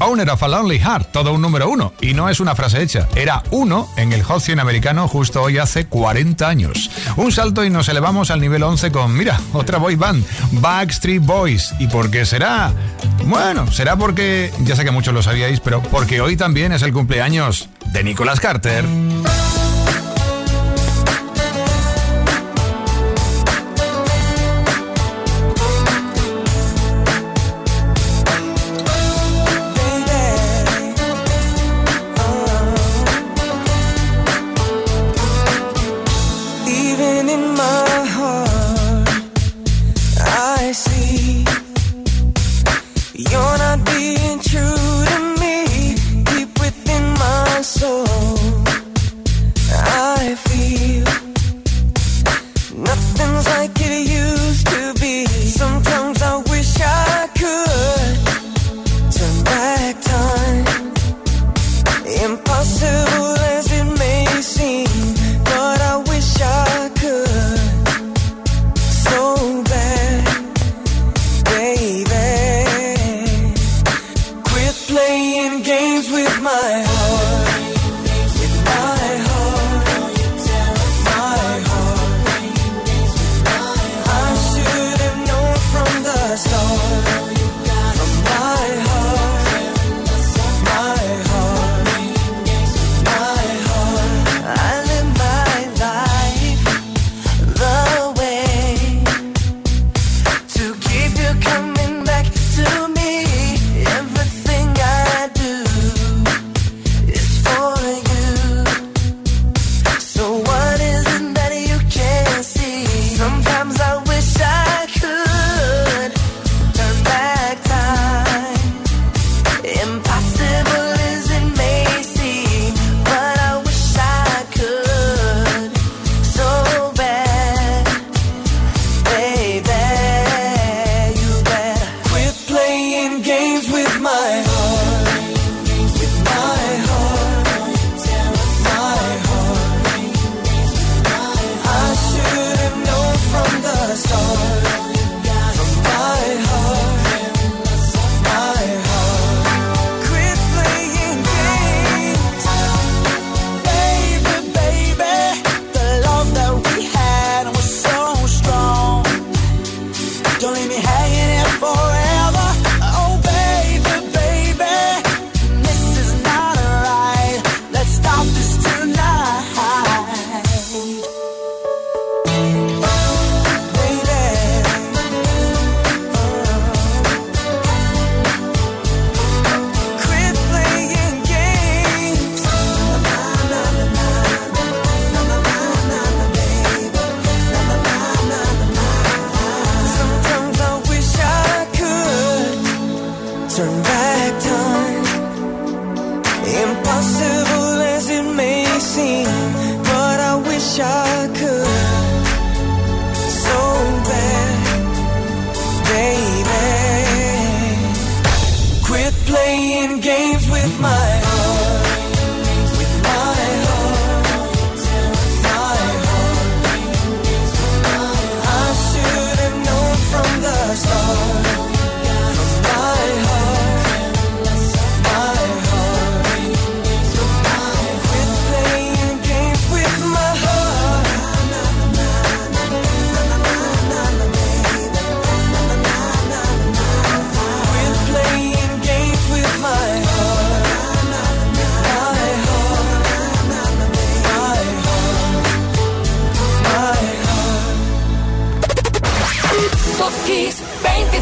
Owner of a Lonely Heart, todo un número uno. Y no es una frase hecha, era uno en el Hot 100 americano justo hoy hace 40 años. Un salto y nos elevamos al nivel 11 con, mira, otra boy band, Backstreet Boys. ¿Y por qué será? Bueno, será porque, ya sé que muchos lo sabíais, pero porque hoy también es el cumpleaños de Nicholas Carter.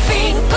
think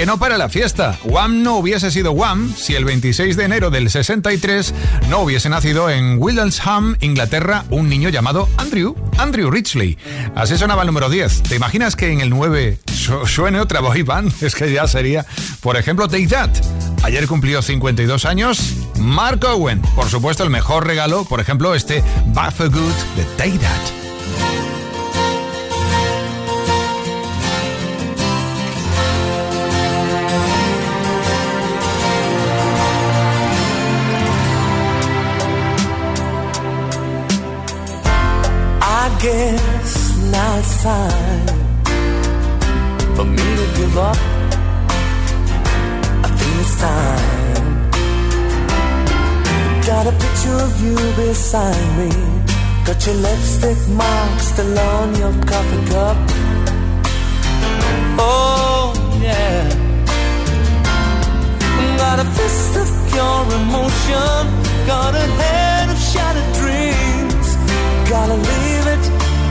que no para la fiesta. Wham no hubiese sido Wham si el 26 de enero del 63 no hubiese nacido en Wildenham, Inglaterra, un niño llamado Andrew, Andrew Richley. Así sonaba el número 10. ¿Te imaginas que en el 9 suene otra boy band? Es que ya sería, por ejemplo, Take That. Ayer cumplió 52 años. Mark Owen, por supuesto, el mejor regalo, por ejemplo, este Bad for Good de Take That. Guess now it's time for me to give up. I think it's time. Got a picture of you beside me. Got your lipstick mark still on your coffee cup. Oh, yeah. Got a fist of pure emotion. Got a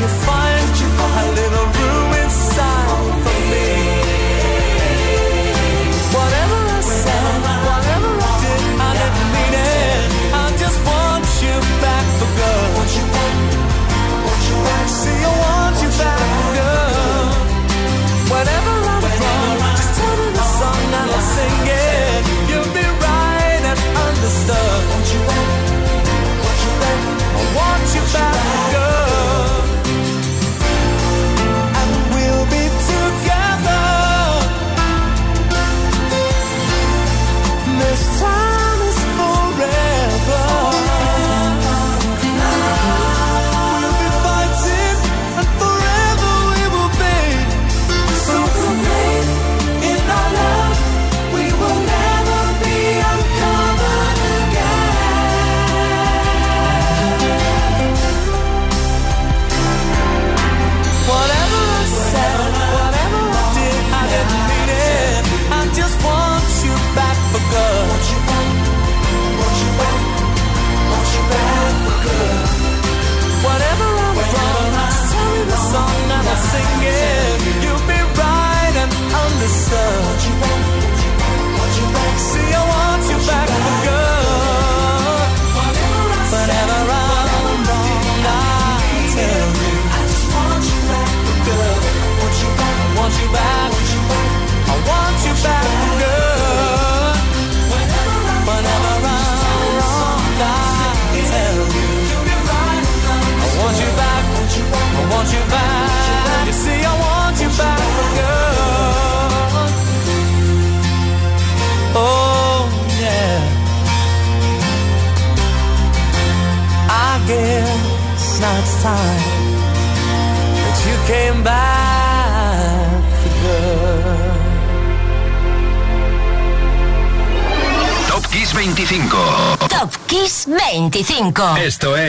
you find a little room inside for me? Whatever I said, whatever I did, I didn't mean it. I just want you back for good. See, I want you back for good. I'm wrong, just turn the song and I'll sing it. You'll be right and I want you back. Esto es.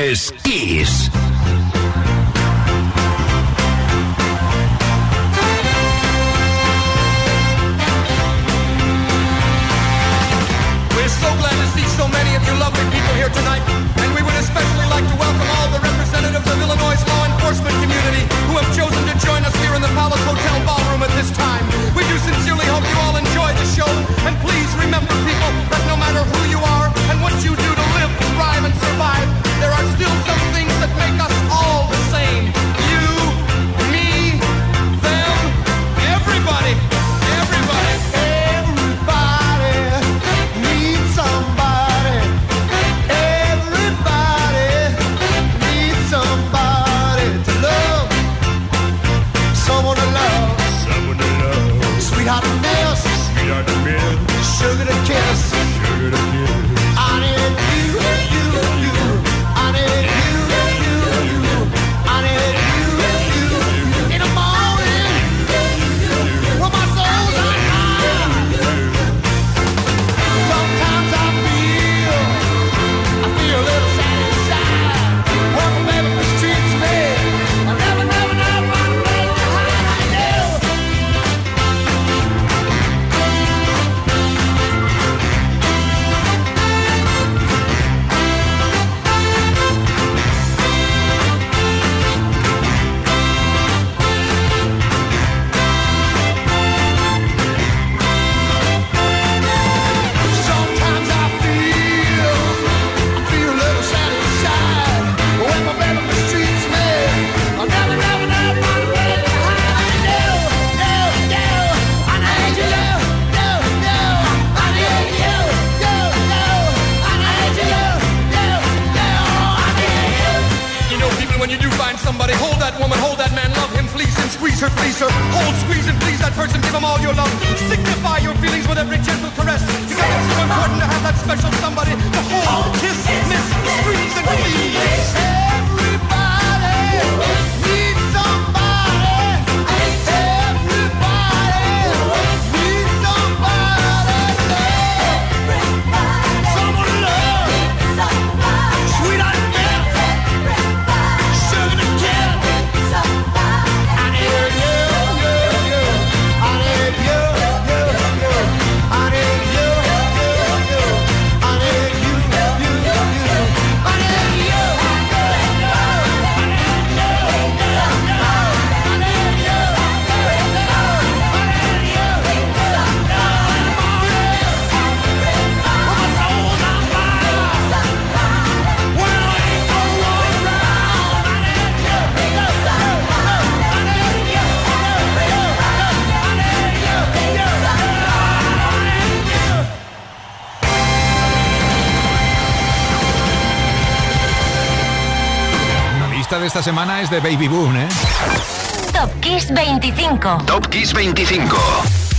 Esta semana es de Baby Boom, ¿eh? Top Kiss 25. Top Kiss 25.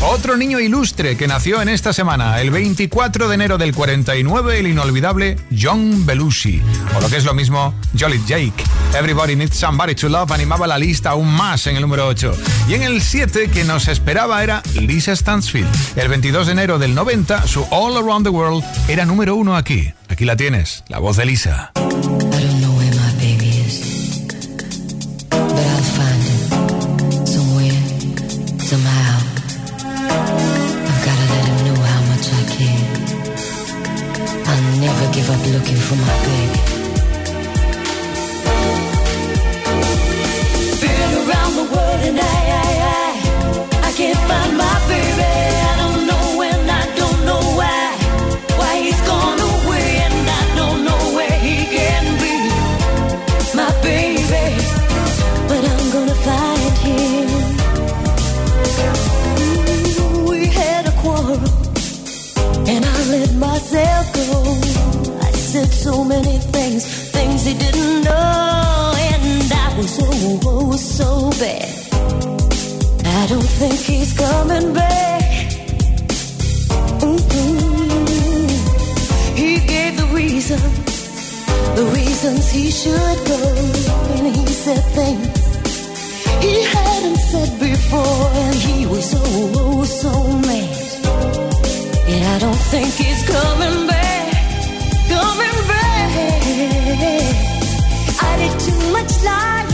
Otro niño ilustre que nació en esta semana, el 24 de enero del 49, el inolvidable John Belushi. O lo que es lo mismo, Jolly Jake. Everybody Needs Somebody to Love animaba la lista aún más en el número 8. Y en el 7 que nos esperaba era Lisa Stansfield. El 22 de enero del 90, su All Around the World era número 1 aquí. Aquí la tienes, la voz de Lisa. Looking for my baby. Been around the world and I, I, I, I can't find my baby. I don't know when, I don't know why, why he's gone away and I don't know where he can be. My baby, but I'm gonna find him. Ooh, we had a quarrel and I let myself go. Said so many things, things he didn't know, and I was oh, oh so bad. I don't think he's coming back. Mm-mm. He gave the reason, the reasons he should go, and he said things he hadn't said before, and he was oh, oh so mad. And I don't think he's coming back, coming back. I did too much lying,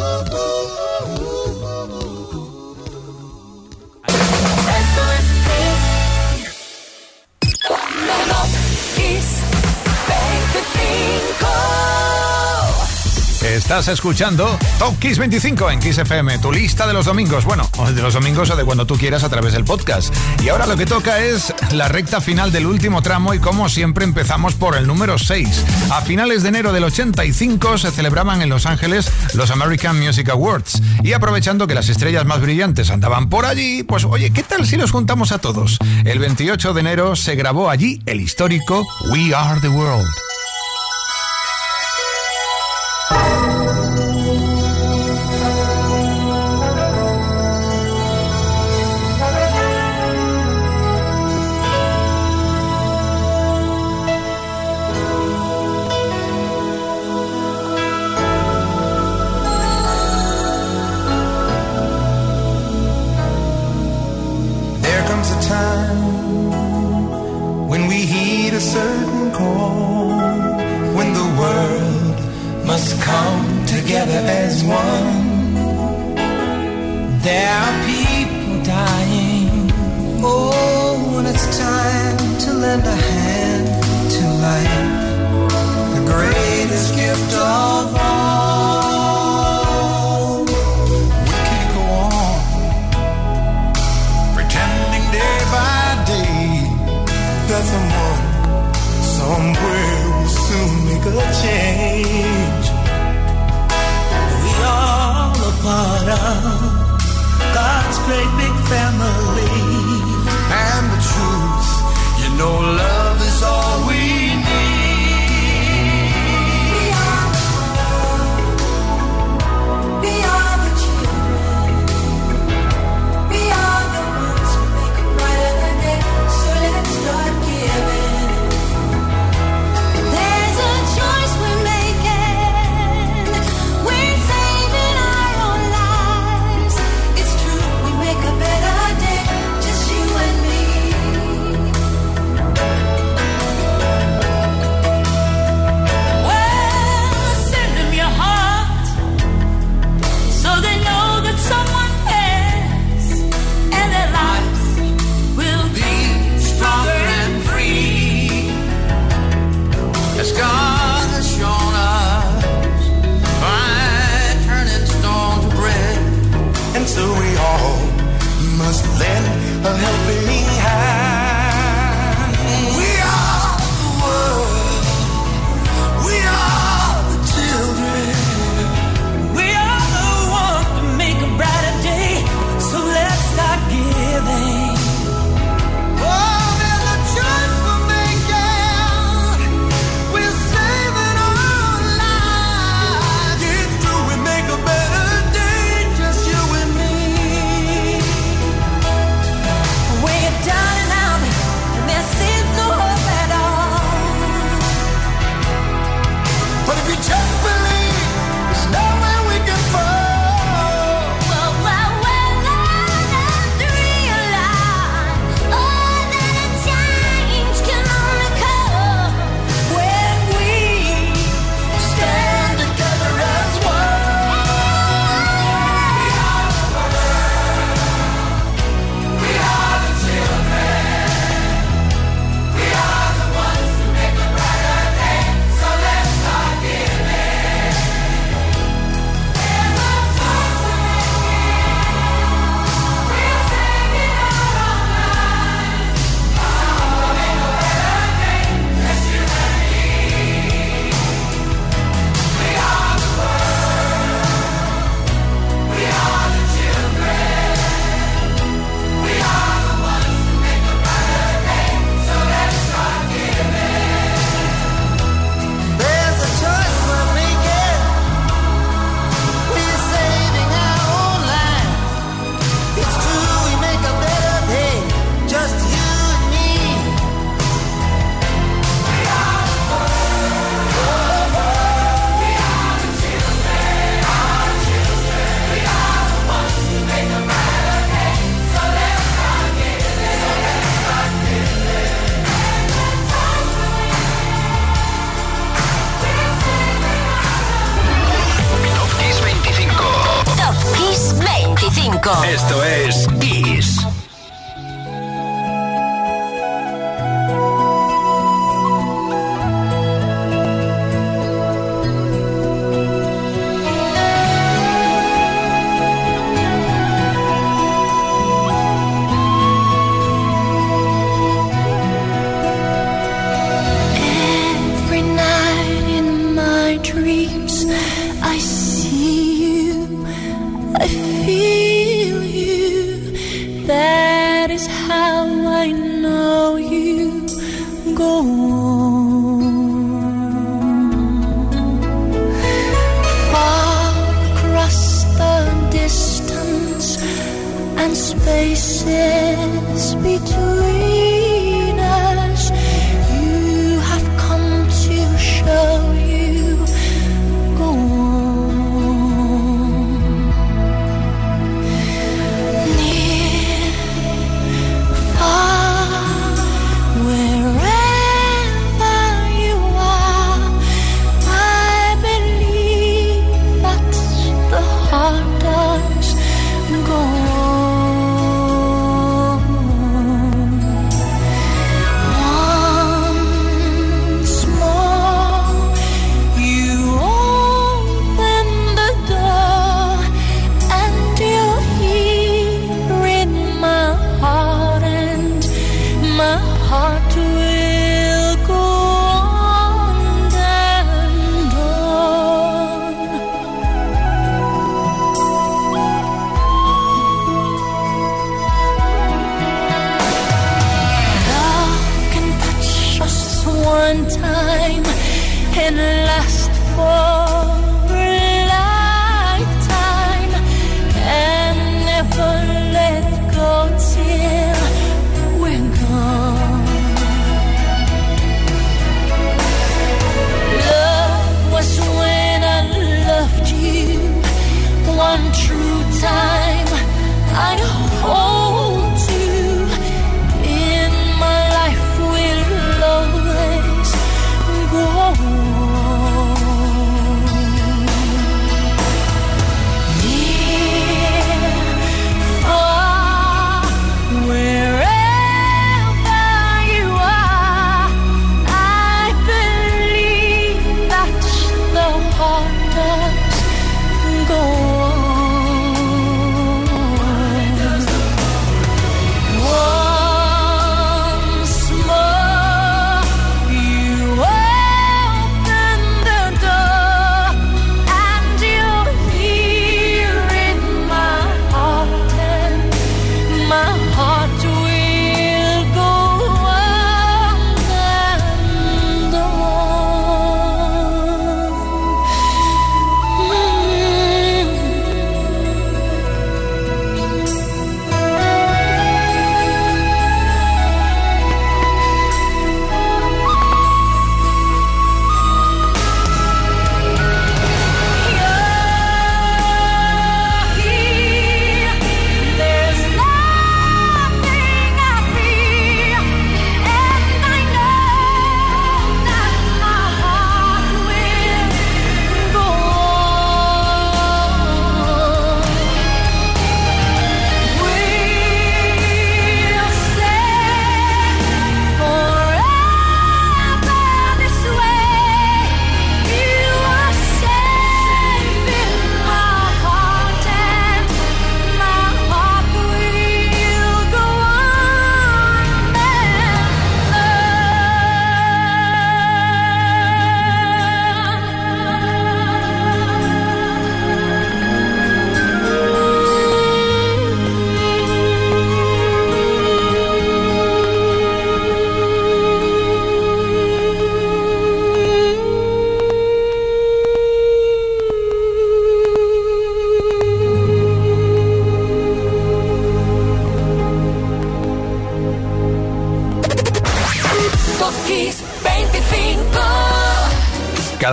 Estás escuchando Top Kiss 25 en Kiss FM, tu lista de los domingos. Bueno, de los domingos o de cuando tú quieras a través del podcast. Y ahora lo que toca es la recta final del último tramo y como siempre empezamos por el número 6. A finales de enero del 85 se celebraban en Los Ángeles los American Music Awards. Y aprovechando que las estrellas más brillantes andaban por allí, pues oye, ¿qué tal si los juntamos a todos? El 28 de enero se grabó allí el histórico We Are the World.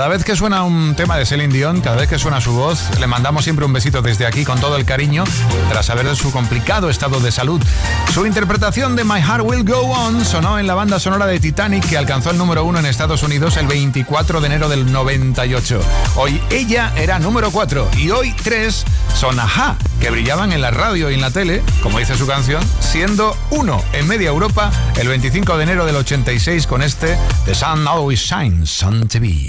Cada vez que suena un tema de Celine Dion, cada vez que suena su voz, le mandamos siempre un besito desde aquí con todo el cariño, tras saber de su complicado estado de salud. Su interpretación de My Heart Will Go On sonó en la banda sonora de Titanic, que alcanzó el número uno en Estados Unidos el 24 de enero del 98. Hoy ella era número 4 y hoy 3 son Aja, que brillaban en la radio y en la tele, como dice su canción, siendo uno en media Europa el 25 de enero del 86 con este The Sun Always Shines on TV.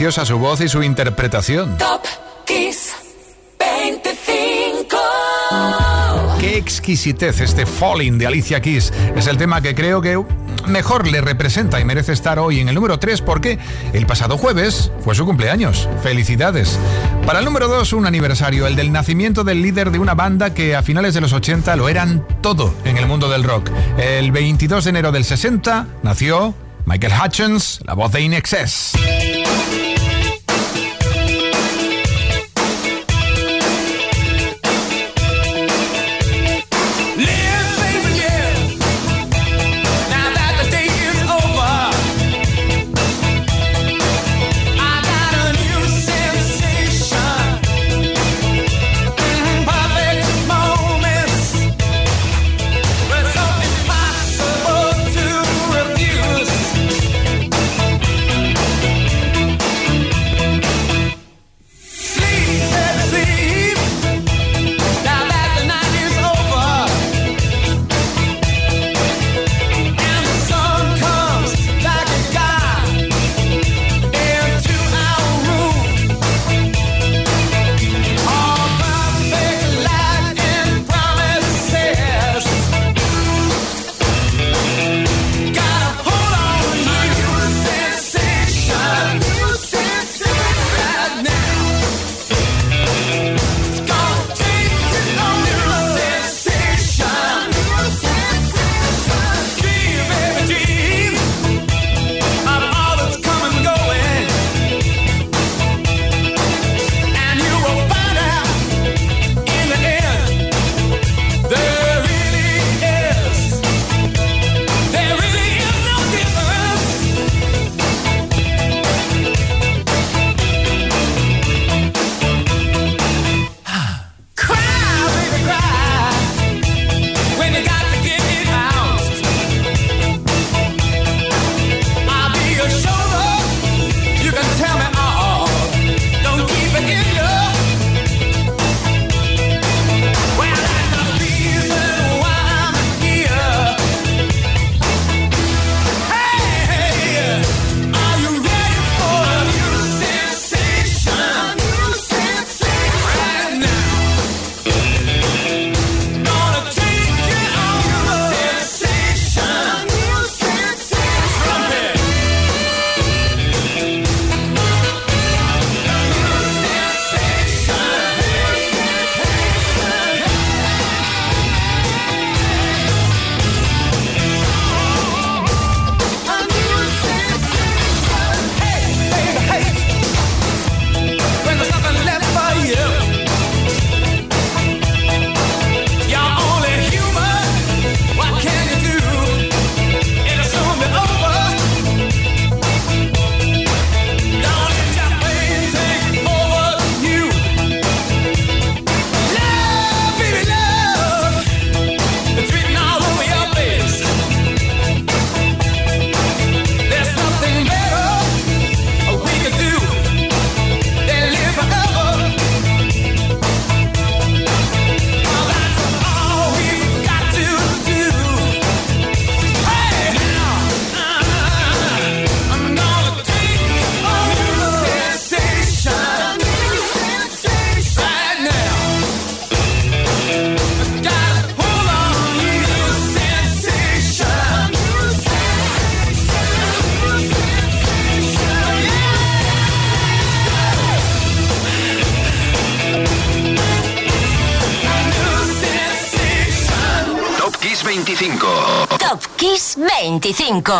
deliciosa su voz y su interpretación. Top Kiss 25. Qué exquisitez este Falling de Alicia Keys. Es el tema que creo que mejor le representa y merece estar hoy en el número 3 porque el pasado jueves fue su cumpleaños. Felicidades. Para el número 2, un aniversario, el del nacimiento del líder de una banda que a finales de los 80 lo eran todo en el mundo del rock. El 22 de enero del 60 nació Michael Hutchins, la voz de Inexcess.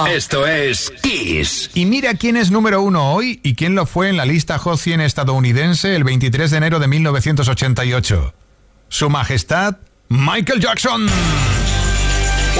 Esto es Kiss. Y mira quién es número uno hoy y quién lo fue en la lista Hot 100 estadounidense el 23 de enero de 1988. Su Majestad, Michael Jackson.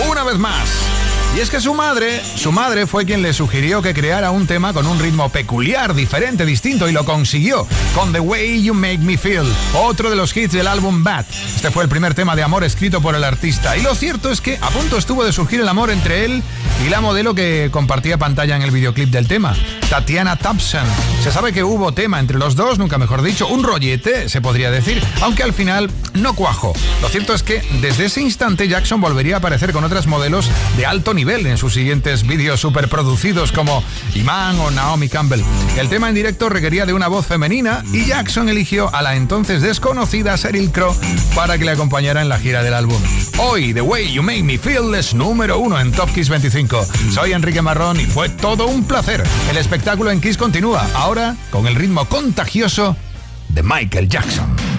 Una vez más. Y es que su madre, su madre fue quien le sugirió que creara un tema con un ritmo peculiar, diferente, distinto y lo consiguió con The Way You Make Me Feel, otro de los hits del álbum Bad. Este fue el primer tema de amor escrito por el artista y lo cierto es que a punto estuvo de surgir el amor entre él y la modelo que compartía pantalla en el videoclip del tema, Tatiana Thompson. Se sabe que hubo tema entre los dos, nunca mejor dicho, un rollete, se podría decir, aunque al final no cuajó. Lo cierto es que desde ese instante Jackson volvería a aparecer con otras modelos de alto nivel nivel en sus siguientes vídeos superproducidos como Iman o Naomi Campbell. El tema en directo requería de una voz femenina y Jackson eligió a la entonces desconocida Sheryl Crow para que le acompañara en la gira del álbum. Hoy, The Way You Make Me Feel es número uno en Top Kiss 25. Soy Enrique Marrón y fue todo un placer. El espectáculo en Kiss continúa, ahora con el ritmo contagioso de Michael Jackson.